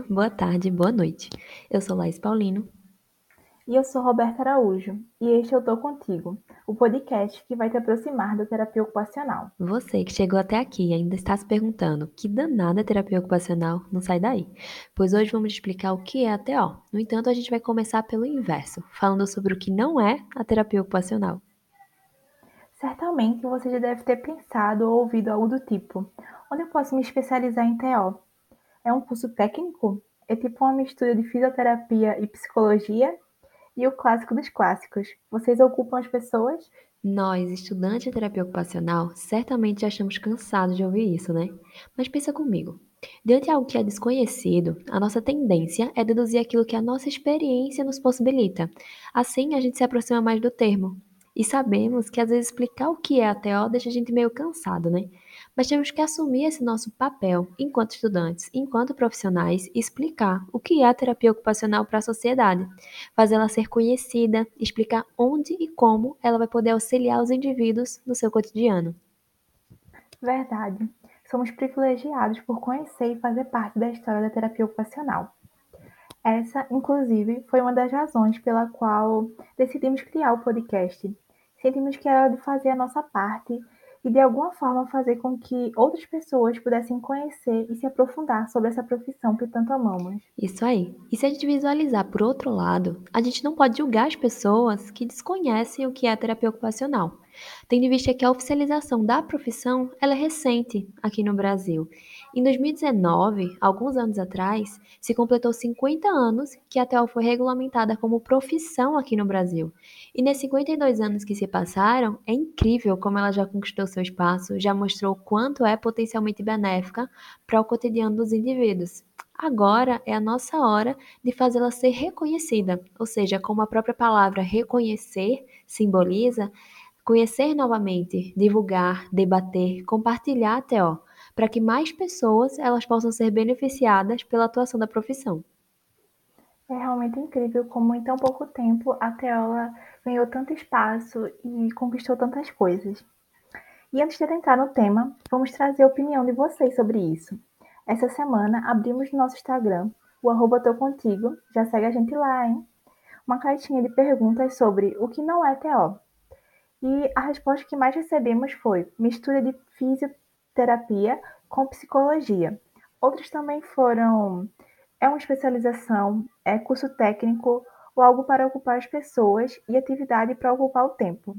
dia, boa tarde, boa noite. Eu sou Laís Paulino. E eu sou Roberta Araújo. E este Eu Tô Contigo, o podcast que vai te aproximar da terapia ocupacional. Você que chegou até aqui e ainda está se perguntando que danada é terapia ocupacional, não sai daí. Pois hoje vamos explicar o que é a TO. No entanto, a gente vai começar pelo inverso, falando sobre o que não é a terapia ocupacional. Certamente você já deve ter pensado ou ouvido algo do tipo: onde eu posso me especializar em TO? É um curso técnico? É tipo uma mistura de fisioterapia e psicologia? E o clássico dos clássicos: vocês ocupam as pessoas? Nós, estudantes de terapia ocupacional, certamente já estamos cansados de ouvir isso, né? Mas pensa comigo. Diante de algo que é desconhecido, a nossa tendência é deduzir aquilo que a nossa experiência nos possibilita. Assim, a gente se aproxima mais do termo. E sabemos que às vezes explicar o que é a TO deixa a gente meio cansado, né? Mas temos que assumir esse nosso papel enquanto estudantes, enquanto profissionais, explicar o que é a terapia ocupacional para a sociedade, fazê-la ser conhecida, explicar onde e como ela vai poder auxiliar os indivíduos no seu cotidiano. Verdade. Somos privilegiados por conhecer e fazer parte da história da terapia ocupacional. Essa, inclusive, foi uma das razões pela qual decidimos criar o podcast. Sentimos que era de fazer a nossa parte e de alguma forma fazer com que outras pessoas pudessem conhecer e se aprofundar sobre essa profissão que tanto amamos. Isso aí. E se a gente visualizar por outro lado, a gente não pode julgar as pessoas que desconhecem o que é terapia ocupacional. Tendo em vista que a oficialização da profissão ela é recente aqui no Brasil. Em 2019, alguns anos atrás, se completou 50 anos que a TEL foi regulamentada como profissão aqui no Brasil. E nesses 52 anos que se passaram, é incrível como ela já conquistou seu espaço, já mostrou quanto é potencialmente benéfica para o cotidiano dos indivíduos. Agora é a nossa hora de fazê-la ser reconhecida, ou seja, como a própria palavra reconhecer simboliza, conhecer novamente, divulgar, debater, compartilhar a TO, para que mais pessoas elas possam ser beneficiadas pela atuação da profissão. É realmente incrível como em tão pouco tempo a Teola ganhou tanto espaço e conquistou tantas coisas. E antes de entrar no tema, vamos trazer a opinião de vocês sobre isso. Essa semana abrimos no nosso Instagram, o arroba tô contigo, já segue a gente lá, hein? Uma caixinha de perguntas sobre o que não é TO. E a resposta que mais recebemos foi mistura de fisioterapia com psicologia. Outras também foram é uma especialização, é curso técnico ou algo para ocupar as pessoas e atividade para ocupar o tempo.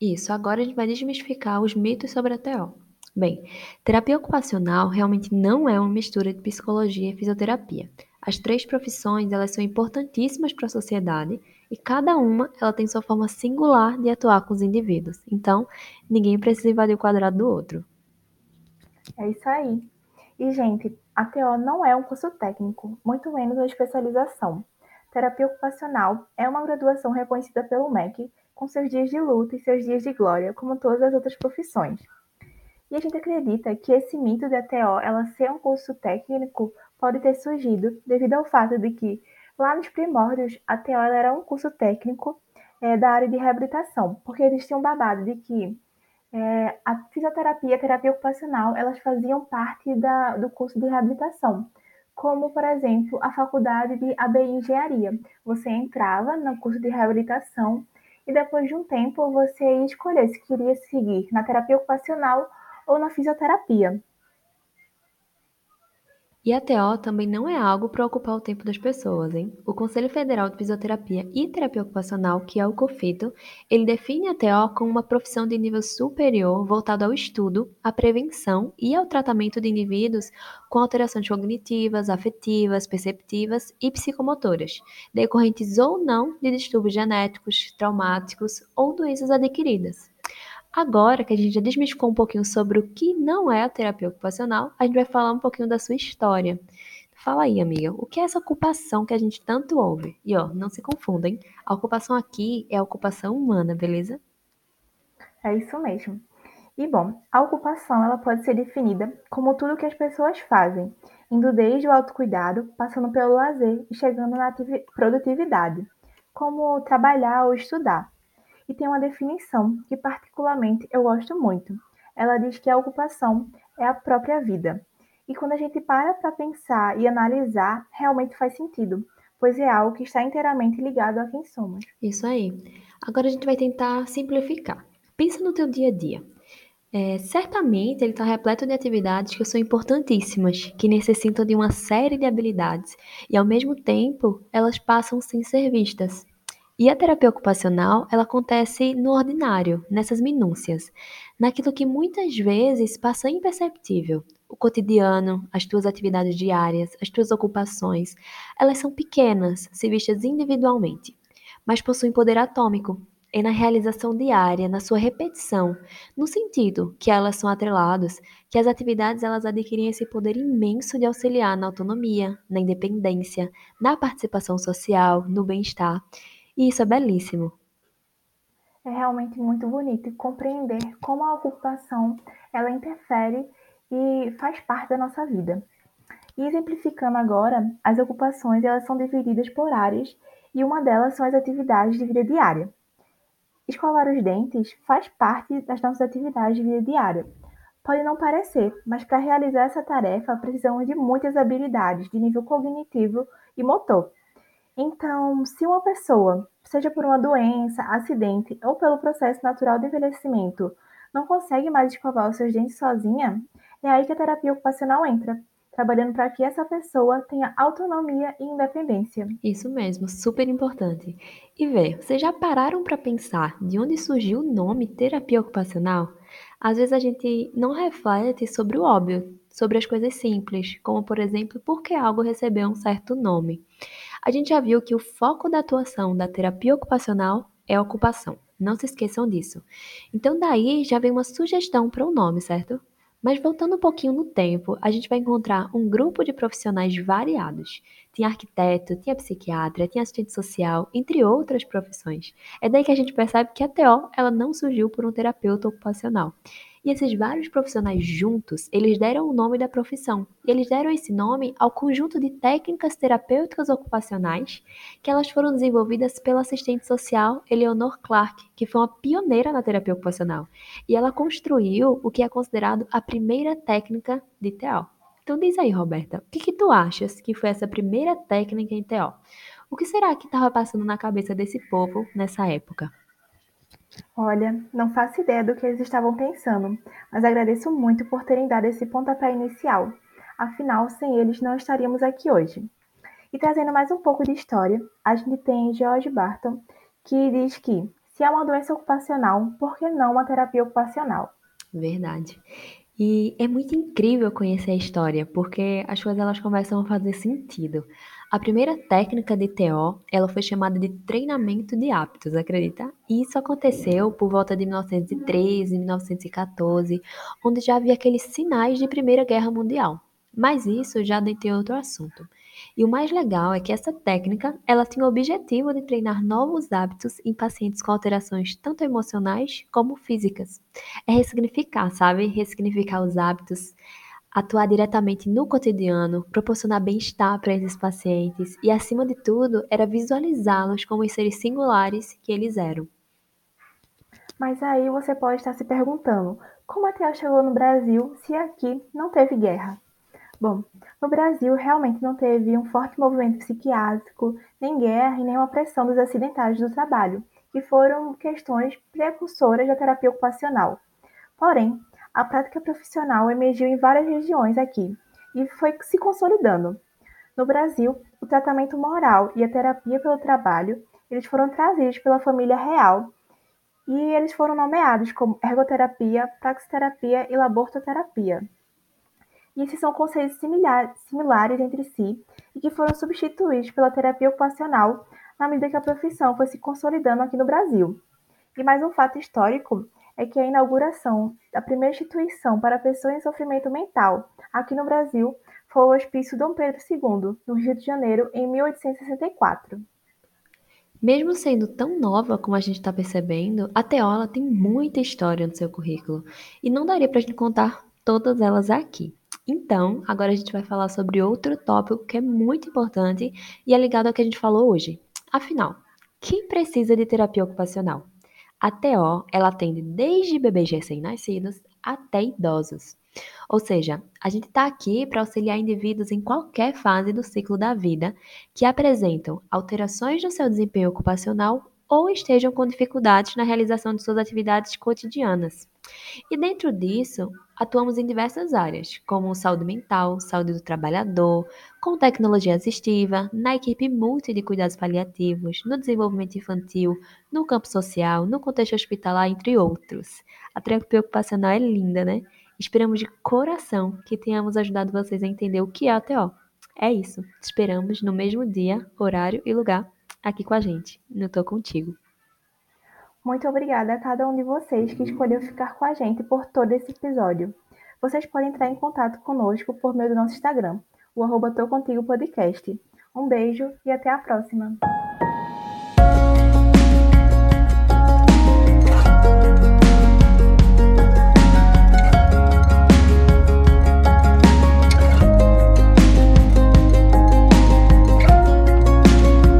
Isso, agora a gente vai desmistificar os mitos sobre a TO. Bem, terapia ocupacional realmente não é uma mistura de psicologia e fisioterapia. As três profissões, elas são importantíssimas para a sociedade e cada uma, ela tem sua forma singular de atuar com os indivíduos. Então, ninguém precisa invadir o quadrado do outro. É isso aí. E, gente, a TO não é um curso técnico, muito menos uma especialização. Terapia ocupacional é uma graduação reconhecida pelo MEC, com seus dias de luta e seus dias de glória, como todas as outras profissões. E a gente acredita que esse mito da TO ela ser um curso técnico pode ter surgido devido ao fato de que, lá nos primórdios, a TO era um curso técnico é, da área de reabilitação, porque existia um babado de que é, a fisioterapia, a terapia ocupacional, elas faziam parte da, do curso de reabilitação, como, por exemplo, a faculdade de ABI Engenharia. Você entrava no curso de reabilitação e depois de um tempo você ia escolher se queria seguir na terapia ocupacional ou na fisioterapia. E a TO também não é algo para ocupar o tempo das pessoas, hein? O Conselho Federal de Fisioterapia e Terapia Ocupacional, que é o COFITO, ele define a TO como uma profissão de nível superior voltado ao estudo, à prevenção e ao tratamento de indivíduos com alterações cognitivas, afetivas, perceptivas e psicomotoras, decorrentes ou não de distúrbios genéticos, traumáticos ou doenças adquiridas. Agora que a gente já desmistificou um pouquinho sobre o que não é a terapia ocupacional, a gente vai falar um pouquinho da sua história. Fala aí, amiga, o que é essa ocupação que a gente tanto ouve? E ó, não se confundem, a ocupação aqui é a ocupação humana, beleza? É isso mesmo. E bom, a ocupação ela pode ser definida como tudo que as pessoas fazem, indo desde o autocuidado, passando pelo lazer e chegando na produtividade, como trabalhar ou estudar e tem uma definição que, particularmente, eu gosto muito. Ela diz que a ocupação é a própria vida. E quando a gente para para pensar e analisar, realmente faz sentido, pois é algo que está inteiramente ligado a quem somos. Isso aí. Agora a gente vai tentar simplificar. Pensa no teu dia a dia. É, certamente ele está repleto de atividades que são importantíssimas, que necessitam de uma série de habilidades e, ao mesmo tempo, elas passam sem ser vistas. E a terapia ocupacional, ela acontece no ordinário, nessas minúcias, naquilo que muitas vezes passa imperceptível. O cotidiano, as tuas atividades diárias, as tuas ocupações, elas são pequenas se vistas individualmente, mas possuem poder atômico é na realização diária, na sua repetição, no sentido que elas são atreladas, que as atividades elas adquirem esse poder imenso de auxiliar na autonomia, na independência, na participação social, no bem-estar. E isso é belíssimo. É realmente muito bonito compreender como a ocupação ela interfere e faz parte da nossa vida. E exemplificando agora, as ocupações elas são divididas por áreas e uma delas são as atividades de vida diária. Escovar os dentes faz parte das nossas atividades de vida diária. Pode não parecer, mas para realizar essa tarefa precisamos de muitas habilidades de nível cognitivo e motor. Então, se uma pessoa, seja por uma doença, acidente ou pelo processo natural de envelhecimento, não consegue mais escovar os seus dentes sozinha, é aí que a terapia ocupacional entra, trabalhando para que essa pessoa tenha autonomia e independência. Isso mesmo, super importante. E vê, vocês já pararam para pensar de onde surgiu o nome terapia ocupacional? Às vezes a gente não reflete sobre o óbvio, sobre as coisas simples, como por exemplo, por que algo recebeu um certo nome. A gente já viu que o foco da atuação da terapia ocupacional é a ocupação. Não se esqueçam disso. Então daí já vem uma sugestão para o nome, certo? Mas voltando um pouquinho no tempo, a gente vai encontrar um grupo de profissionais variados. Tinha arquiteto, tinha psiquiatra, tinha assistente social, entre outras profissões. É daí que a gente percebe que a TO ela não surgiu por um terapeuta ocupacional. Esses vários profissionais juntos, eles deram o nome da profissão. Eles deram esse nome ao conjunto de técnicas terapêuticas ocupacionais que elas foram desenvolvidas pela assistente social Eleanor Clark, que foi uma pioneira na terapia ocupacional. E ela construiu o que é considerado a primeira técnica de TO. Então diz aí, Roberta, o que, que tu achas que foi essa primeira técnica em TO? O que será que estava passando na cabeça desse povo nessa época? Olha, não faço ideia do que eles estavam pensando, mas agradeço muito por terem dado esse pontapé inicial. Afinal, sem eles não estaríamos aqui hoje. E trazendo mais um pouco de história, a gente tem George Barton, que diz que se é uma doença ocupacional, por que não uma terapia ocupacional? Verdade. E é muito incrível conhecer a história, porque as coisas elas começam a fazer sentido. A primeira técnica de TO, ela foi chamada de treinamento de hábitos, acredita? E isso aconteceu por volta de 1913, 1914, onde já havia aqueles sinais de Primeira Guerra Mundial. Mas isso já tem outro assunto. E o mais legal é que essa técnica, ela tinha o objetivo de treinar novos hábitos em pacientes com alterações tanto emocionais como físicas. É ressignificar, sabe? Ressignificar os hábitos, atuar diretamente no cotidiano, proporcionar bem-estar para esses pacientes e, acima de tudo, era visualizá-los como os seres singulares que eles eram. Mas aí você pode estar se perguntando, como a TEL chegou no Brasil se aqui não teve guerra? Bom, no Brasil realmente não teve um forte movimento psiquiátrico, nem guerra e nem uma pressão dos acidentários do trabalho, que foram questões precursoras da terapia ocupacional. Porém, a prática profissional emergiu em várias regiões aqui e foi se consolidando. No Brasil, o tratamento moral e a terapia pelo trabalho, eles foram trazidos pela família real e eles foram nomeados como ergoterapia, praxiterapia e labortoterapia. E esses são conceitos similares, similares entre si e que foram substituídos pela terapia ocupacional na medida que a profissão foi se consolidando aqui no Brasil. E mais um fato histórico é que a inauguração da primeira instituição para pessoas em sofrimento mental aqui no Brasil foi o Hospício Dom Pedro II, no Rio de Janeiro, em 1864. Mesmo sendo tão nova como a gente está percebendo, a Teola tem muita história no seu currículo e não daria para a gente contar todas elas aqui. Então, agora a gente vai falar sobre outro tópico que é muito importante e é ligado ao que a gente falou hoje. Afinal, quem precisa de terapia ocupacional? A TO, ela atende desde bebês recém-nascidos até idosos. Ou seja, a gente está aqui para auxiliar indivíduos em qualquer fase do ciclo da vida que apresentam alterações no seu desempenho ocupacional ou estejam com dificuldades na realização de suas atividades cotidianas. E dentro disso, atuamos em diversas áreas, como saúde mental, saúde do trabalhador, com tecnologia assistiva, na equipe multi de cuidados paliativos, no desenvolvimento infantil, no campo social, no contexto hospitalar, entre outros. A terapia ocupacional é linda, né? Esperamos de coração que tenhamos ajudado vocês a entender o que é a TO. É isso. Esperamos no mesmo dia, horário e lugar aqui com a gente. No Tô Contigo. Muito obrigada a cada um de vocês que escolheu ficar com a gente por todo esse episódio. Vocês podem entrar em contato conosco por meio do nosso Instagram, o arroba Tô Contigo Podcast. Um beijo e até a próxima!